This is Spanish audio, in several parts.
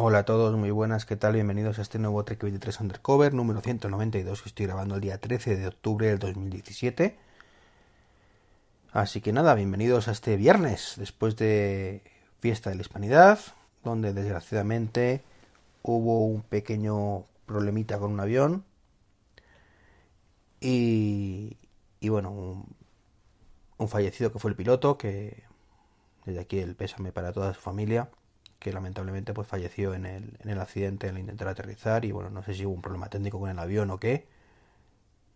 Hola a todos, muy buenas, ¿qué tal? Bienvenidos a este nuevo Trek 23 Undercover número 192 que estoy grabando el día 13 de octubre del 2017. Así que nada, bienvenidos a este viernes, después de Fiesta de la Hispanidad, donde desgraciadamente hubo un pequeño problemita con un avión y, y bueno, un, un fallecido que fue el piloto, que desde aquí el pésame para toda su familia que lamentablemente pues falleció en el, en el accidente al intentar aterrizar y bueno, no sé si hubo un problema técnico con el avión o qué,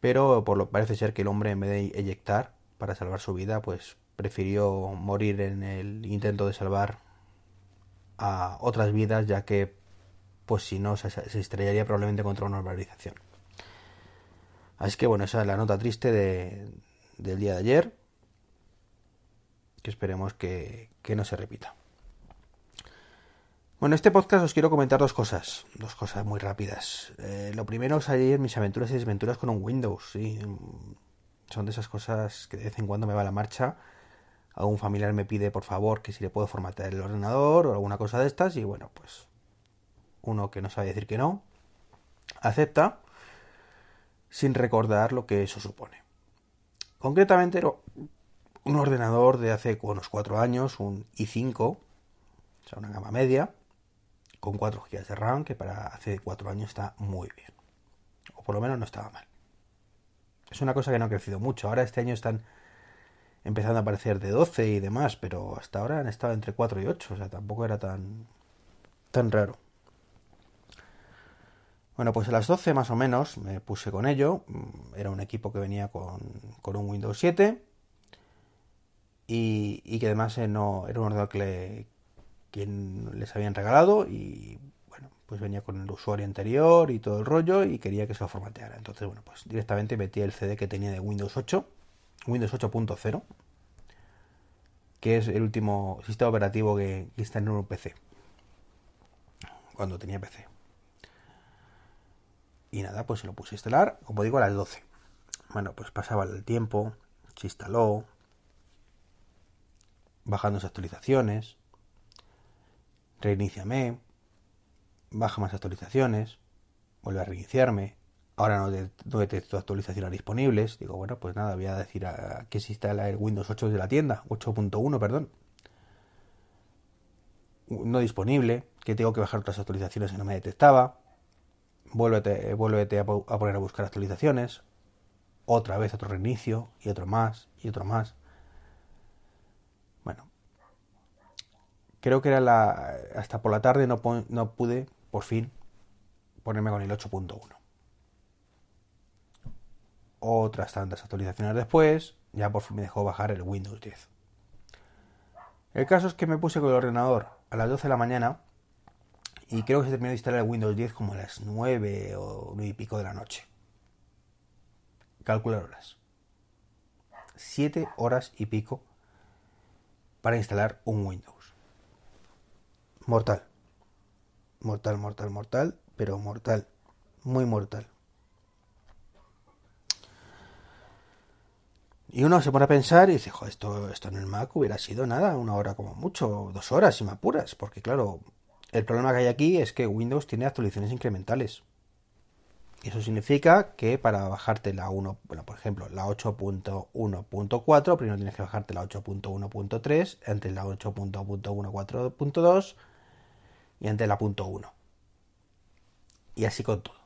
pero por lo parece ser que el hombre en vez de eyectar para salvar su vida, pues prefirió morir en el intento de salvar a otras vidas, ya que pues si no se, estrellaría probablemente contra una urbanización. Así que bueno, esa es la nota triste de, del día de ayer, que esperemos que, que no se repita. Bueno, en este podcast os quiero comentar dos cosas, dos cosas muy rápidas. Eh, lo primero es ayer mis aventuras y desventuras con un Windows. Son de esas cosas que de vez en cuando me va a la marcha. Algún familiar me pide por favor que si le puedo formatear el ordenador o alguna cosa de estas y bueno, pues uno que no sabe decir que no, acepta sin recordar lo que eso supone. Concretamente un ordenador de hace unos cuatro años, un i5, o sea, una gama media, con 4 GB de RAM, que para hace 4 años está muy bien. O por lo menos no estaba mal. Es una cosa que no ha crecido mucho. Ahora este año están empezando a aparecer de 12 y demás, pero hasta ahora han estado entre 4 y 8, o sea, tampoco era tan, tan raro. Bueno, pues a las 12 más o menos me puse con ello. Era un equipo que venía con, con un Windows 7 y, y que además eh, no, era un ordenador que le, quien les habían regalado y bueno, pues venía con el usuario anterior y todo el rollo y quería que se lo formateara. Entonces, bueno, pues directamente metí el CD que tenía de Windows 8, Windows 8.0, que es el último sistema operativo que, está en un PC, cuando tenía PC. Y nada, pues se lo puse a instalar, como digo, a las 12. Bueno, pues pasaba el tiempo, se instaló, bajando las actualizaciones, reiniciame, baja más actualizaciones, vuelve a reiniciarme, ahora no detecto actualizaciones disponibles, digo, bueno, pues nada, voy a decir a, que se instala el Windows 8 de la tienda, 8.1, perdón, no disponible, que tengo que bajar otras actualizaciones que no me detectaba, vuélvete, vuélvete a, a poner a buscar actualizaciones, otra vez otro reinicio, y otro más, y otro más. Creo que era la hasta por la tarde no, pude por fin ponerme con el 8.1 otras tantas actualizaciones después ya por fin me dejó bajar el Windows 10 el caso es que me puse con el ordenador a las 12 de la mañana y creo que se terminó de instalar el Windows 10 como a las 9 o 9 y pico de la noche. Calcular horas. 7 horas y pico para instalar un Windows mortal. Mortal, mortal, mortal, pero mortal. Muy mortal. Y uno se pone a pensar y dice, jo, esto, esto en el Mac hubiera sido nada, una hora como mucho, dos horas si me apuras, porque claro, el problema que hay aquí es que Windows tiene actualizaciones incrementales. Y eso significa que para bajarte la 1, bueno, por ejemplo, la 8.1.4, primero tienes que bajarte la 8.1.3, antes la 8.1.4.2 y ante la punto 1. Y así con todo.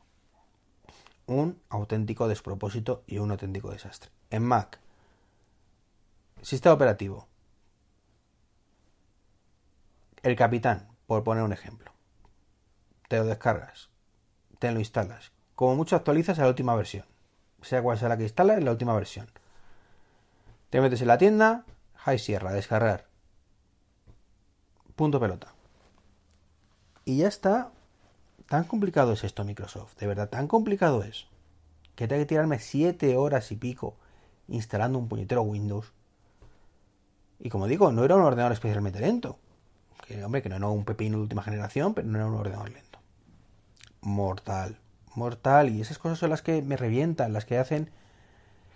Un auténtico despropósito y un auténtico desastre. En Mac, sistema operativo. El capitán, por poner un ejemplo. Te lo descargas, te lo instalas. Como mucho actualizas a la última versión. Sea cual sea la que instalas, la última versión. Te metes en la tienda, High Sierra, descargar. Punto pelota. Y ya está. Tan complicado es esto, Microsoft. De verdad, tan complicado es. Que tengo que tirarme 7 horas y pico instalando un puñetero Windows. Y como digo, no era un ordenador especialmente lento. Que, hombre, que no era un pepino de última generación, pero no era un ordenador lento. Mortal. Mortal. Y esas cosas son las que me revientan, las que hacen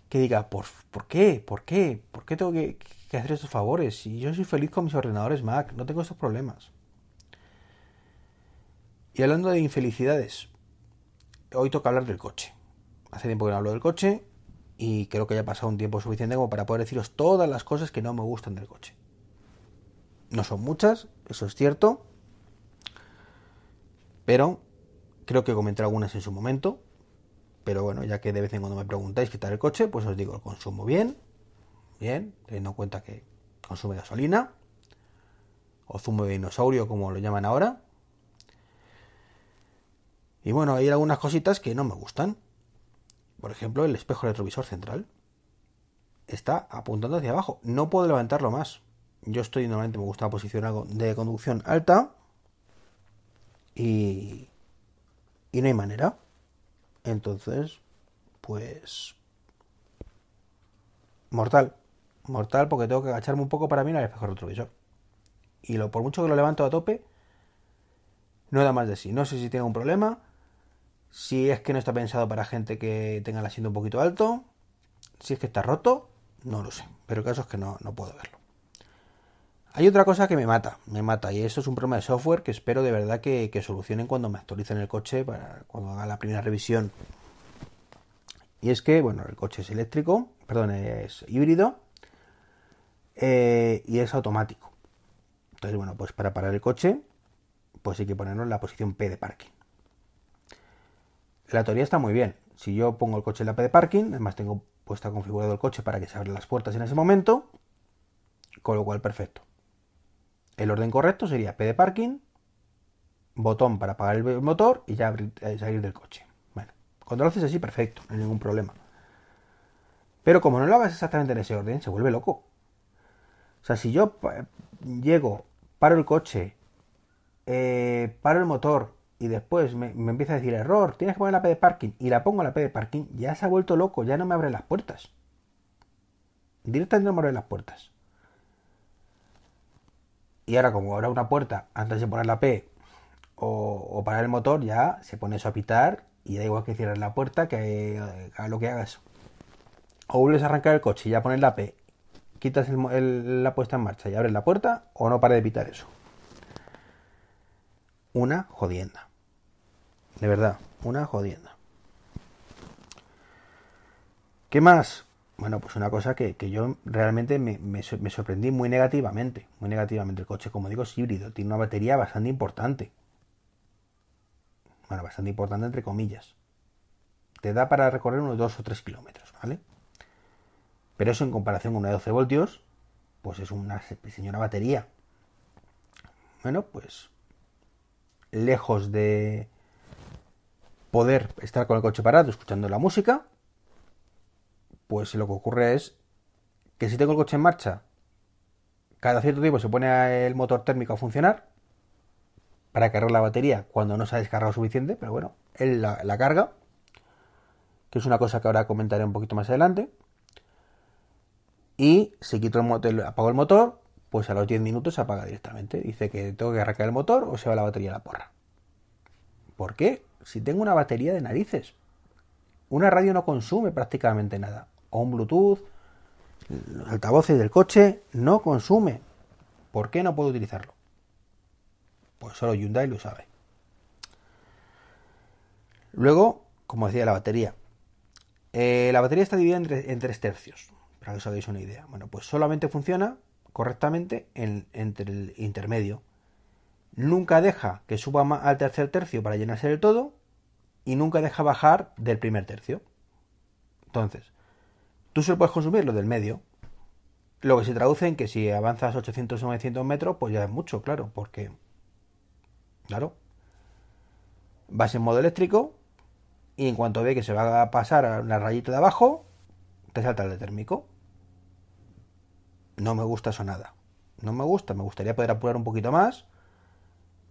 que diga, ¿por, ¿por qué? ¿Por qué? ¿Por qué tengo que, que hacer estos favores? Si yo soy feliz con mis ordenadores Mac, no tengo estos problemas. Y hablando de infelicidades, hoy toca hablar del coche. Hace tiempo que no hablo del coche y creo que ya ha pasado un tiempo suficiente como para poder deciros todas las cosas que no me gustan del coche. No son muchas, eso es cierto, pero creo que comenté algunas en su momento. Pero bueno, ya que de vez en cuando me preguntáis qué tal el coche, pues os digo, el consumo bien, bien, teniendo en cuenta que consume gasolina, o zumo de dinosaurio, como lo llaman ahora. Y bueno, hay algunas cositas que no me gustan. Por ejemplo, el espejo retrovisor central está apuntando hacia abajo. No puedo levantarlo más. Yo estoy normalmente me gusta la posición de conducción alta y y no hay manera. Entonces, pues mortal, mortal porque tengo que agacharme un poco para mirar el espejo retrovisor. Y lo por mucho que lo levanto a tope, no da más de sí. No sé si tengo un problema, si es que no está pensado para gente que tenga el asiento un poquito alto, si es que está roto, no lo sé. Pero el caso es que no, no puedo verlo. Hay otra cosa que me mata, me mata, y esto es un problema de software que espero de verdad que, solucionen cuando me actualicen el coche, para cuando haga la primera revisión. Y es que, bueno, el coche es eléctrico, perdón, es híbrido eh, y es automático. Entonces, bueno, pues para parar el coche, pues hay que ponerlo en la posición P de parking. La teoría está muy bien. Si yo pongo el coche en la P de parking, además tengo puesta configurado el coche para que se abran las puertas en ese momento, con lo cual perfecto. El orden correcto sería P de parking, botón para apagar el motor y ya eh, salir del coche. Bueno, cuando lo haces así, perfecto, no hay ningún problema. Pero como no lo hagas exactamente en ese orden, se vuelve loco. O sea, si yo llego, paro el coche, eh, paro el motor y después me, empieza a decir error, tienes que poner la P de parking y la pongo la P de parking, ya se ha vuelto loco, ya no me abre las puertas. Directamente no me abre las puertas. Y ahora, como habrá una puerta antes de poner la P o, parar el motor, ya se pone eso a pitar y da igual que cierres la puerta que haga lo que hagas. O vuelves a arrancar el coche y ya pones la P, quitas la puesta en marcha y abres la puerta o no para de pitar eso. Una jodienda. De verdad, una jodienda. ¿Qué más? Bueno, pues una cosa que, yo realmente me, sorprendí muy negativamente. Muy negativamente. El coche, como digo, es híbrido. Tiene una batería bastante importante. Bueno, bastante importante entre comillas. Te da para recorrer unos 2 o 3 kilómetros, ¿vale? Pero eso en comparación con una de 12 voltios, pues es una señora batería. Bueno, pues lejos de poder estar con el coche parado escuchando la música, pues lo que ocurre es que si tengo el coche en marcha, cada cierto tiempo se pone el motor térmico a funcionar para cargar la batería cuando no se ha descargado suficiente, pero bueno, él la, carga, que es una cosa que ahora comentaré un poquito más adelante. Y si quito el motor, apago el motor, pues a los 10 minutos se apaga directamente. Dice que tengo que arrancar el motor o se va la batería a la porra. ¿Por qué? Si tengo una batería de narices. Una radio no consume prácticamente nada o un Bluetooth, los altavoces del coche, no consume. ¿Por qué no puedo utilizarlo? Pues solo Hyundai lo sabe. Luego, como decía, la batería. Eh, la batería está dividida en, tres tercios, para que os hagáis una idea. Bueno, pues solamente funciona correctamente entre el intermedio. Nunca deja que suba al tercer tercio para llenarse del todo y nunca deja bajar del primer tercio. Entonces, Tú solo puedes consumir lo del medio. Lo que se traduce en que si avanzas 800 o 900 metros, pues ya es mucho, claro, porque, claro, vas en modo eléctrico y en cuanto ve que se va a pasar a una rayita de abajo, te salta el de térmico. No me gusta eso nada. No me gusta, me gustaría poder apurar un poquito más.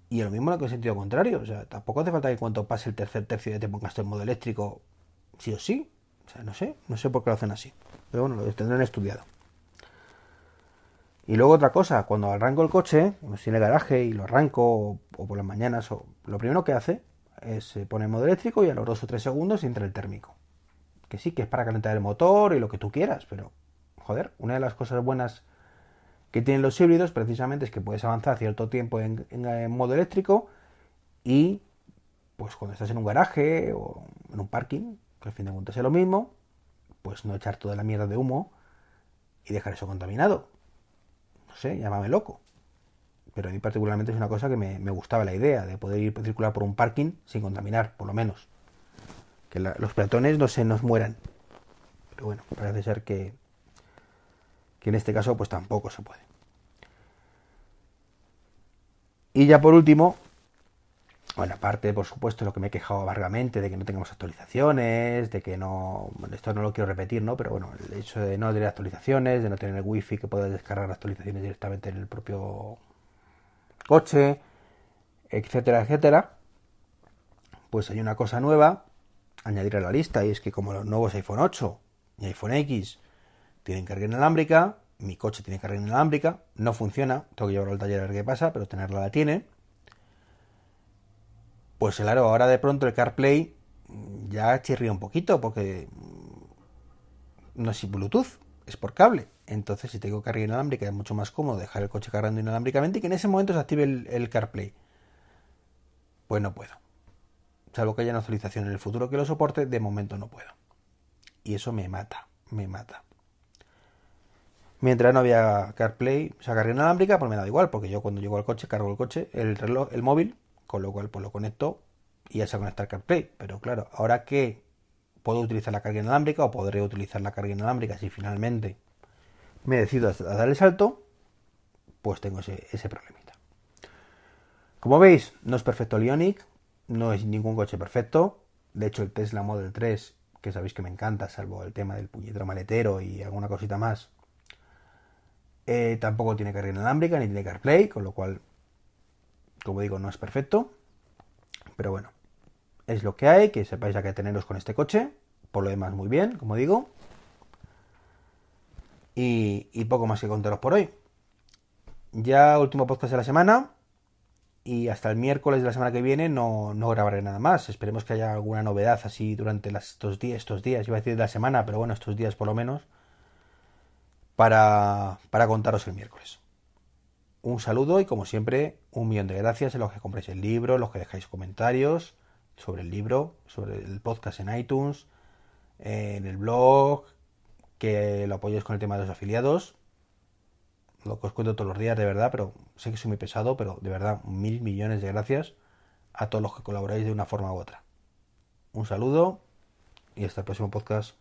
Y lo mismo en el sentido contrario. O sea, tampoco hace falta que cuando pase el tercer tercio ya te pongas en modo eléctrico, sí o sí. O sea, no sé, no sé por qué lo hacen así. Pero bueno, lo tendrán estudiado. Y luego otra cosa, cuando arranco el coche, cuando estoy en el garaje y lo arranco o, por las mañanas, o, lo primero que hace es se pone en modo eléctrico y a los dos o tres segundos entra el térmico. Que sí, que es para calentar el motor y lo que tú quieras, pero joder, una de las cosas buenas que tienen los híbridos precisamente es que puedes avanzar cierto tiempo en modo eléctrico y pues cuando estás en un garaje o en un parking, que al fin de cuentas es lo mismo, pues no echar toda la mierda de humo y dejar eso contaminado. No sé, llámame loco. Pero a mí particularmente es una cosa que me, gustaba la idea de poder ir circular por un parking sin contaminar, por lo menos. Que los peatones no se nos mueran. Pero bueno, parece ser que, que en este caso pues tampoco se puede. Y ya por último, bueno, aparte, por supuesto, lo que me he quejado amargamente de que no tengamos actualizaciones, de que no. esto no lo quiero repetir, ¿no? Pero bueno, el hecho de no tener actualizaciones, de no tener el wifi que puedas descargar actualizaciones directamente en el propio coche, etcétera, etcétera. Pues hay una cosa nueva, añadir a la lista, y es que como los nuevos iPhone 8 y iPhone X tienen carga inalámbrica, mi coche tiene carga inalámbrica, no funciona, tengo que llevarlo al taller a ver qué pasa, pero tenerla la tiene pues claro, ahora de pronto el CarPlay ya chirría un poquito porque no es Bluetooth, es por cable. Entonces, si tengo carga inalámbrica es mucho más cómodo dejar el coche cargando inalámbricamente y que en ese momento se active el, CarPlay. Pues no puedo. Salvo que haya una actualización en el futuro que lo soporte, de momento no puedo. Y eso me mata, me mata. Mientras no había CarPlay, o sea, carga inalámbrica, pues me da igual, porque yo cuando llego al coche, cargo el coche, el reloj, el móvil, con lo cual pues lo conecto y ya se conecta el CarPlay. Pero claro, ahora que puedo utilizar la carga inalámbrica o podré utilizar la carga inalámbrica si finalmente me decido a dar el salto, pues tengo ese, ese problemita. Como veis, no es perfecto el Ionic, no es ningún coche perfecto. De hecho, el Tesla Model 3, que sabéis que me encanta, salvo el tema del puñetero maletero y alguna cosita más, eh, tampoco tiene carga inalámbrica ni tiene CarPlay, con lo cual como digo, no es perfecto. Pero bueno, es lo que hay, que sepáis a qué teneros con este coche. Por lo demás, muy bien, como digo. Y, poco más que contaros por hoy. Ya último podcast de la semana. Y hasta el miércoles de la semana que viene no, no grabaré nada más. Esperemos que haya alguna novedad así durante estos días, estos días, iba a decir de la semana, pero bueno, estos días por lo menos, para, para contaros el miércoles un saludo y como siempre un millón de gracias a los que compréis el libro, los que dejáis comentarios sobre el libro, sobre el podcast en iTunes, en el blog, que lo apoyéis con el tema de los afiliados. Lo que os cuento todos los días, de verdad, pero sé que soy muy pesado, pero de verdad, mil millones de gracias a todos los que colaboráis de una forma u otra. Un saludo y hasta el próximo podcast.